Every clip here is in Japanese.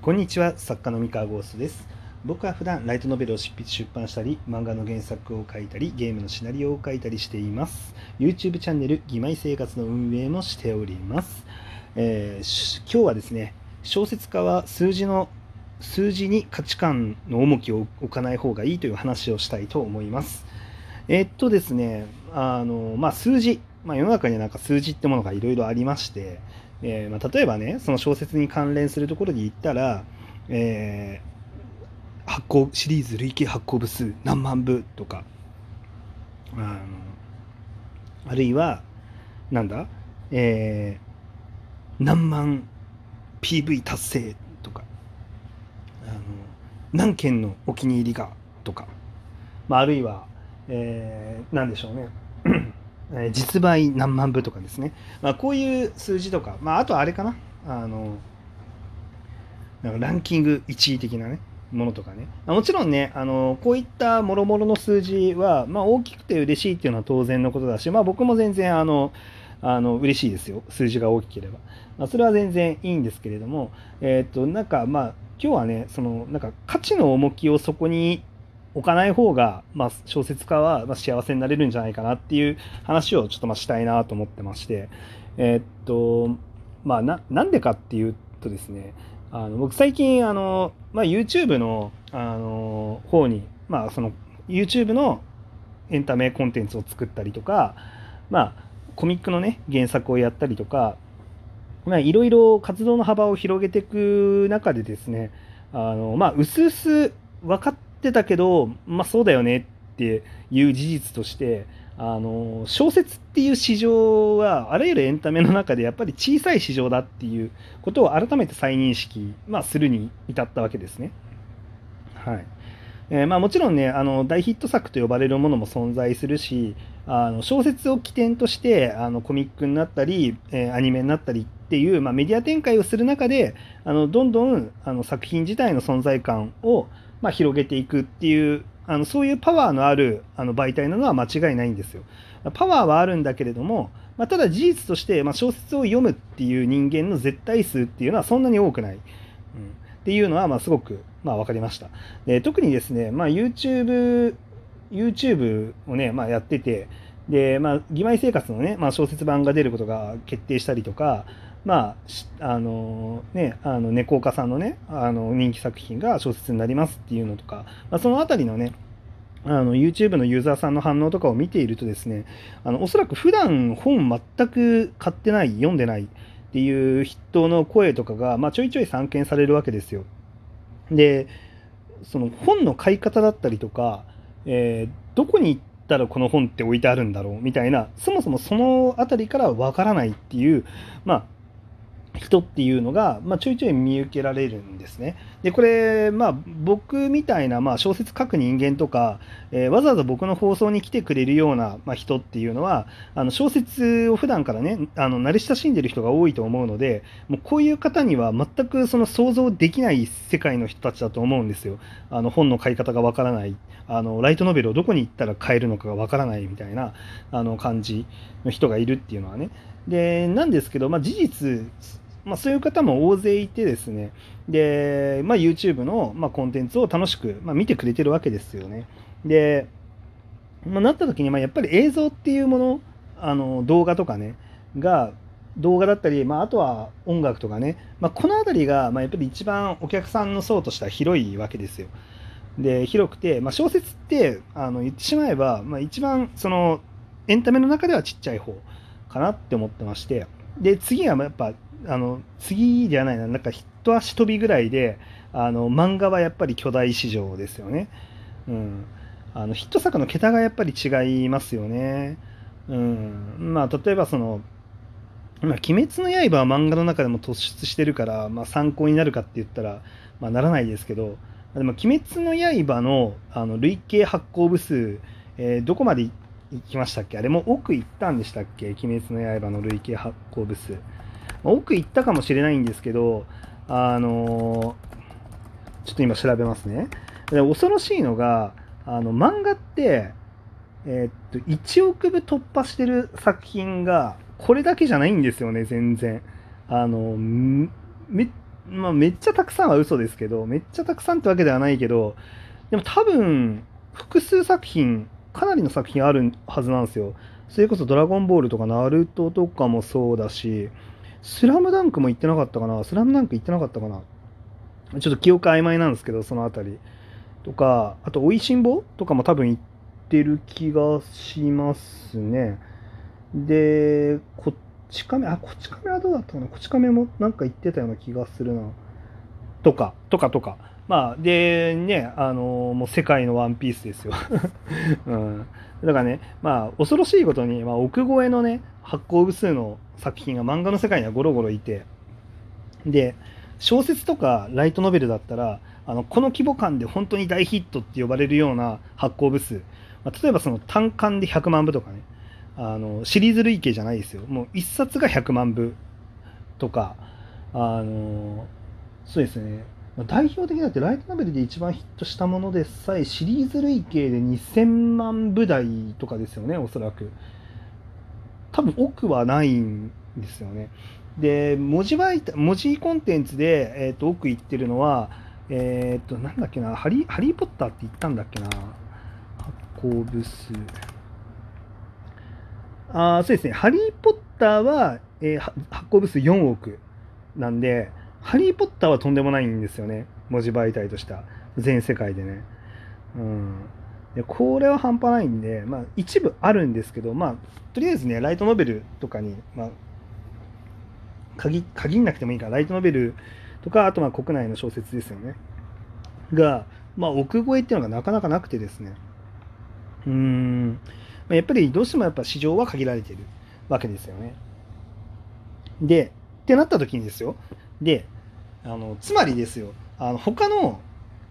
こんにちは作家の三河ゴーストです。僕は普段ライトノベルを執筆出版したり漫画の原作を書いたりゲームのシナリオを書いたりしています。YouTube チャンネル「義妹生活」の運営もしております、えー、今日はですね小説家は数字の数字に価値観の重きを置かない方がいいという話をしたいと思います。えー、っとですねあのまあ数字。まあ、世の中にはなんか数字ってものがいろいろありまして、えー、まあ、例えばねその小説に関連するところで言ったら、えー、発行シリーズ累計発行部数何万部とかあのあるいはなんだ、えー、何万 PV 達成とかあの何件のお気に入りがとか、まあ、あるいは、えー、何でしょうね。実売何万部とかですね、まあ、こういう数字とか、まあ、あとあれかな。あのなんかランキング1位的なねものとかね。もちろんねあのこういったもろもろの数字は、まあ、大きくて嬉しいっていうのは当然のことだし、まあ、僕も全然あのあの嬉しいですよ。数字が大きければ、まあ、それは全然いいんですけれどもえっ、となんかまあ今日はねそのなんか価値の重きをそこに置かない方が、まあ、小説家は幸せになれるんじゃないかなっていう話をちょっとまあしたいなと思ってまして、えー、っと、まあな、なんでかっていうとですね、あの僕最近あの、まあ、YouTube のあの方に、まあ、その YouTube のエンタメコンテンツを作ったりとか、まあ、コミックのね原作をやったりとかいろいろ活動の幅を広げていく中でですねあのまあうすうす分かっってたけど、まあそうだよねっていう事実として、あの小説っていう市場はあらゆるエンタメの中でやっぱり小さい市場だっていうことを改めて再認識、まあ、するに至ったわけですね。はいえー、まあ、もちろんねあの大ヒット作と呼ばれるものも存在するしあの小説を起点としてあのコミックになったり、えー、アニメになったりっていう、まあ、メディア展開をする中であのどんどんあの作品自体の存在感をまあ、広げていくっていうあのそういうパワーのあるあの媒体なのは間違いないんですよ。パワーはあるんだけれども、まあ、ただ事実として、まあ、小説を読むっていう人間の絶対数っていうのはそんなに多くない。うん、っていうのはまあすごく、まあ、分かりました。で特にですね、まあ、YouTube, YouTube をね、まあ、やってて、で、まあ、義妹生活のね、まあ、小説版が出ることが決定したりとか、まあ、あのね、あの猫岡さんのね、あの人気作品が小説になりますっていうのとか、まあ、そのあたりのね、あの YouTube のユーザーさんの反応とかを見ているとですね、あのおそらく普段本全く買ってない、読んでないっていう人の声とかが、まあ、ちょいちょい散見されるわけですよ。で、その本の買い方だったりとか、えー、どこに行ったらこの本って置いてあるんだろうみたいな、そもそもその辺りからわからないっていう、まあ、人っていうのが、まあ、ちょいちょい見受けられるんですね。でこれ、まあ、僕みたいな、まあ、小説書く人間とか、えー、わざわざ僕の放送に来てくれるような、まあ、人っていうのはあの小説を普段からねあの慣れ親しんでる人が多いと思うのでもうこういう方には全くその想像できない世界の人たちだと思うんですよ。あの本の買い方がわからないあのライトノベルをどこに行ったら買えるのかがわからないみたいなあの感じの人がいるっていうのはね。でなんですけど、まあ、事実まあ、そういう方も大勢いてですね、で、まあ、YouTube の、まあ、コンテンツを楽しく、まあ、見てくれてるわけですよね。で、まあ、なった時に、まあ、やっぱり映像っていうもの、あの動画とかね、が、動画だったり、まあ、あとは音楽とかね、まあ、この辺りが、まあ、やっぱり一番お客さんの層としては広いわけですよ。で、広くて、まあ、小説ってあの言ってしまえば、まあ、一番そのエンタメの中ではちっちゃい方かなって思ってまして、で、次はやっぱあの次じゃないな、なんか一足飛びぐらいで、あの漫画はやっぱり巨大市場ですよね。うん、あのヒット作の桁がやっぱり違いますよね。うん、まあ例えばその「まあ、鬼滅の刃」は漫画の中でも突出してるから、まあ、参考になるかって言ったら、まあ、ならないですけどでも「鬼滅の刃の」あの累計発行部数、えー、どこまで行きましたっけ？あれも奥行ったんでしたっけ「鬼滅の刃」の累計発行部数。奥行ったかもしれないんですけど、あのちょっと今調べますね。で恐ろしいのが、あの漫画って、えー、っと、1億部突破してる作品が、これだけじゃないんですよね、全然。あの、め、まあ、めっちゃたくさんは嘘ですけど、めっちゃたくさんってわけではないけど、でも多分、複数作品、かなりの作品あるはずなんですよ。それこそドラゴンボールとかナルトとかもそうだし、スラムダンクも言ってなかったかな？スラムダンク言ってなかったかな？ちょっと記憶曖昧なんですけど、そのあたり。とか、あと、おいしんぼとかも多分言ってる気がしますね。で、こっち亀、あ、こっち亀はどうだったかな？こっち亀もなんか言ってたような気がするな。とか、とかとか。まあ、で、ね、あのもう世界のワンピースですよ。うん。だからね、まあ、恐ろしいことに、まあ、億超えのね、発行部数の作品が漫画の世界にはゴロゴロいて、で、小説とかライトノベルだったら、あのこの規模感で本当に大ヒットって呼ばれるような発行部数、まあ、例えばその単館で100万部とかね、あのシリーズ累計じゃないですよ。もう1冊が100万部とか、あのそうですね、代表的だってライトノベルで一番ヒットしたものでさえシリーズ累計で2000万部台とかですよね、おそらく。多分奥はないんですよね。で、文字媒体、文字コンテンツで、えーと、奥行ってるのは、えっ、ー、と、なんだっけな、ハリハリー・ポッターって言ったんだっけな、発行部数。ああそうですね、ハリー・ポッターは、えー、発行部数4億なんで、ハリー・ポッターはとんでもないんですよね。文字媒体としては。全世界でね。うん。でこれは半端ないんで、まあ、一部あるんですけど、まあ、とりあえずね、ライトノベルとかに、まあ、限限んなくてもいいから、ライトノベルとか、あとまあ国内の小説ですよね。が、まあ、奥越えっていうのがなかなかなくてですね。うーん。やっぱりどうしてもやっぱ市場は限られてるわけですよね。で、ってなった時にですよ。で、あのつまりですよ、あの他の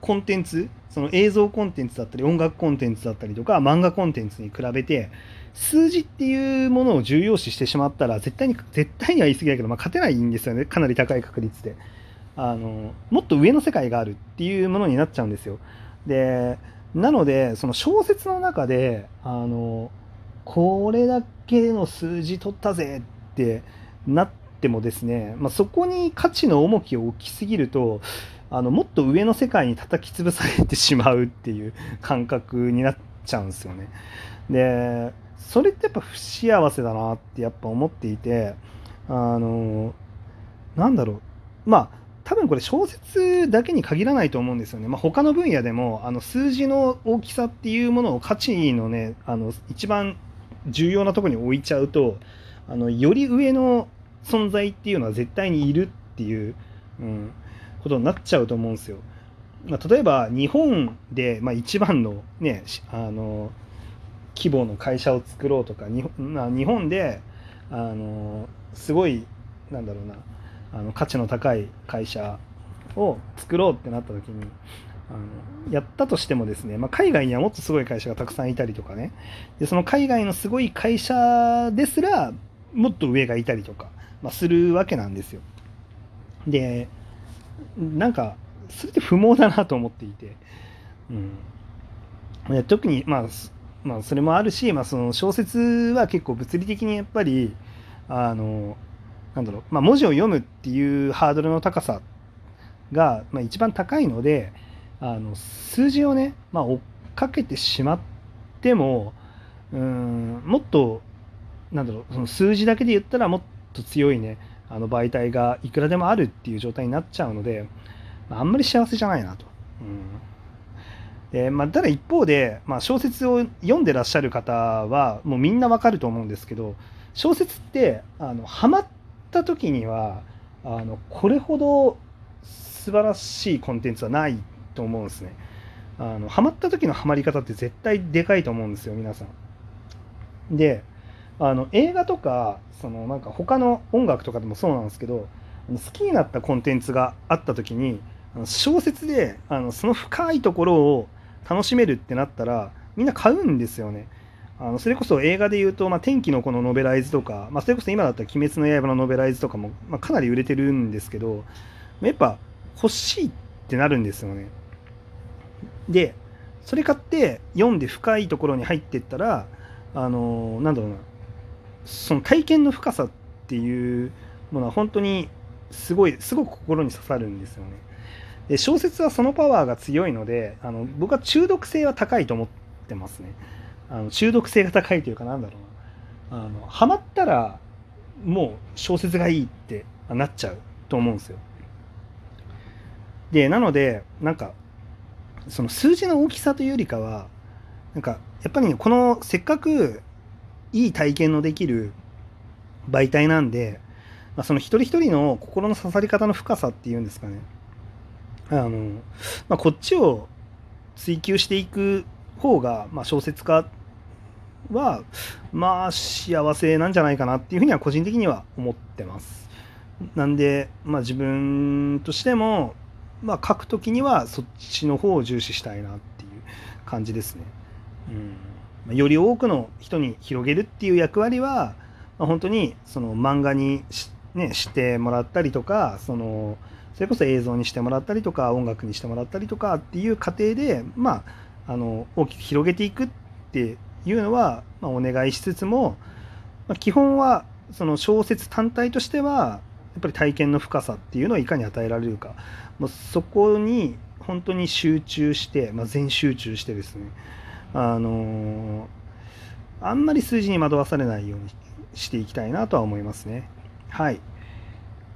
コンテンツ、その映像コンテンツだったり、音楽コンテンツだったりとか、漫画コンテンツに比べて、数字っていうものを重要視してしまったら、絶対に、絶対には言い過ぎだけど、まあ、勝てないんですよね。かなり高い確率で。あの、もっと上の世界があるっていうものになっちゃうんですよ。で、なので、その小説の中で、あの、これだけの数字取ったぜってなってもですね、まあ、そこに価値の重きを置きすぎると、あのもっと上の世界に叩き潰されてしまうっていう 感覚になっちゃうんですよね。で、それってやっぱ不幸せだなってやっぱ思っていて、あの、なんだろう。まあ、多分これ小説だけに限らないと思うんですよね。まあ、他の分野でもあの数字の大きさっていうものを価値のねあの一番重要なとこに置いちゃうとあのより上の存在っていうのは絶対にいるっていう、うん、ことになっちゃうと思うんですよ。まあ、例えば日本で、まあ、一番の,、ね、あの規模の会社を作ろうとか日本,、まあ、日本であのすごいなんだろうなあの価値の高い会社を作ろうってなった時にあのやったとしてもですね、まあ、海外にはもっとすごい会社がたくさんいたりとかねでその海外のすごい会社ですらもっと上がいたりとか、まあ、するわけなんですよ。でなんかそれって不毛だなと思っていて、うん、特に、まあ、まあそれもあるし、まあ、その小説は結構物理的にやっぱりあのなんだろう、まあ、文字を読むっていうハードルの高さが、まあ、一番高いのであの数字をね、まあ、追っかけてしまってもうんもっとなんだろうその数字だけで言ったらもっとと強いねあの媒体がいくらでもあるっていう状態になっちゃうので、まあ、あんまり幸せじゃないなと。うんでまあ、ただ一方で、まあ、小説を読んでらっしゃる方はもうみんなわかると思うんですけど小説ってあのハマった時にはあのこれほど素晴らしいコンテンツはないと思うんですね。あのハマった時のハマり方って絶対でかいと思うんですよ皆さん。であの映画とかそのなんか他の音楽とかでもそうなんですけど好きになったコンテンツがあった時に小説であのその深いところを楽しめるってなったらみんな買うんですよね。あのそれこそ映画で言うと、まあ、天気の子のノベライズとか、まあ、それこそ今だったら「鬼滅の刃」のノベライズとかも、まあ、かなり売れてるんですけどやっぱ欲しいってなるんですよね。でそれ買って読んで深いところに入ってったらあのなんだろうなその体験の深さっていうものは本当にすごいすごく心に刺さるんですよね。で小説はそのパワーが強いのであの僕は中毒性は高いと思ってますね。あの中毒性が高いというかなんだろうなあのハマったらもう小説がいいってなっちゃうと思うんですよ。でなのでなんかその数字の大きさというよりかはなんかやっぱり、ね、このせっかくいい体験のできる媒体なんで、まあ、その一人一人の心の刺さり方の深さっていうんですかねあの、まあ、こっちを追求していく方が、まあ、小説家はまあ幸せなんじゃないかなっていうふうには個人的には思ってます。なんで、まあ、自分としても、まあ、書く時にはそっちの方を重視したいなっていう感じですね。うん、より多くの人に広げるっていう役割は、まあ、本当にその漫画にね、してもらったりとかそのそれこそ映像にしてもらったりとか音楽にしてもらったりとかっていう過程で、まあ、あの大きく広げていくっていうのは、まあ、お願いしつつも、まあ、基本はその小説単体としてはやっぱり体験の深さっていうのをいかに与えられるか。もうそこに本当に集中して、まあ、全集中してですね。あの、あんまり数字に惑わされないようにしていきたいなとは思いますね。はい。っ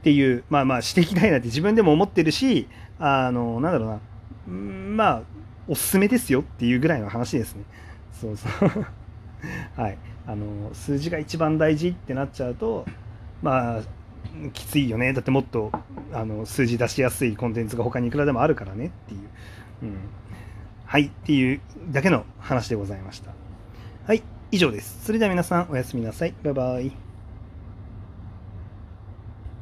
ていう、まあまあしていきたいなって自分でも思ってるし、あの、なんだろうな、まあ、おすすめですよっていうぐらいの話ですね。そうそう。はい。あの、数字が一番大事ってなっちゃうと、まあ、きついよね。だってもっとあの数字出しやすいコンテンツが他にいくらでもあるからねっていう。うん、はい。っていうだけの話でございました。はい。以上です。それでは皆さんおやすみなさい。バイバイ。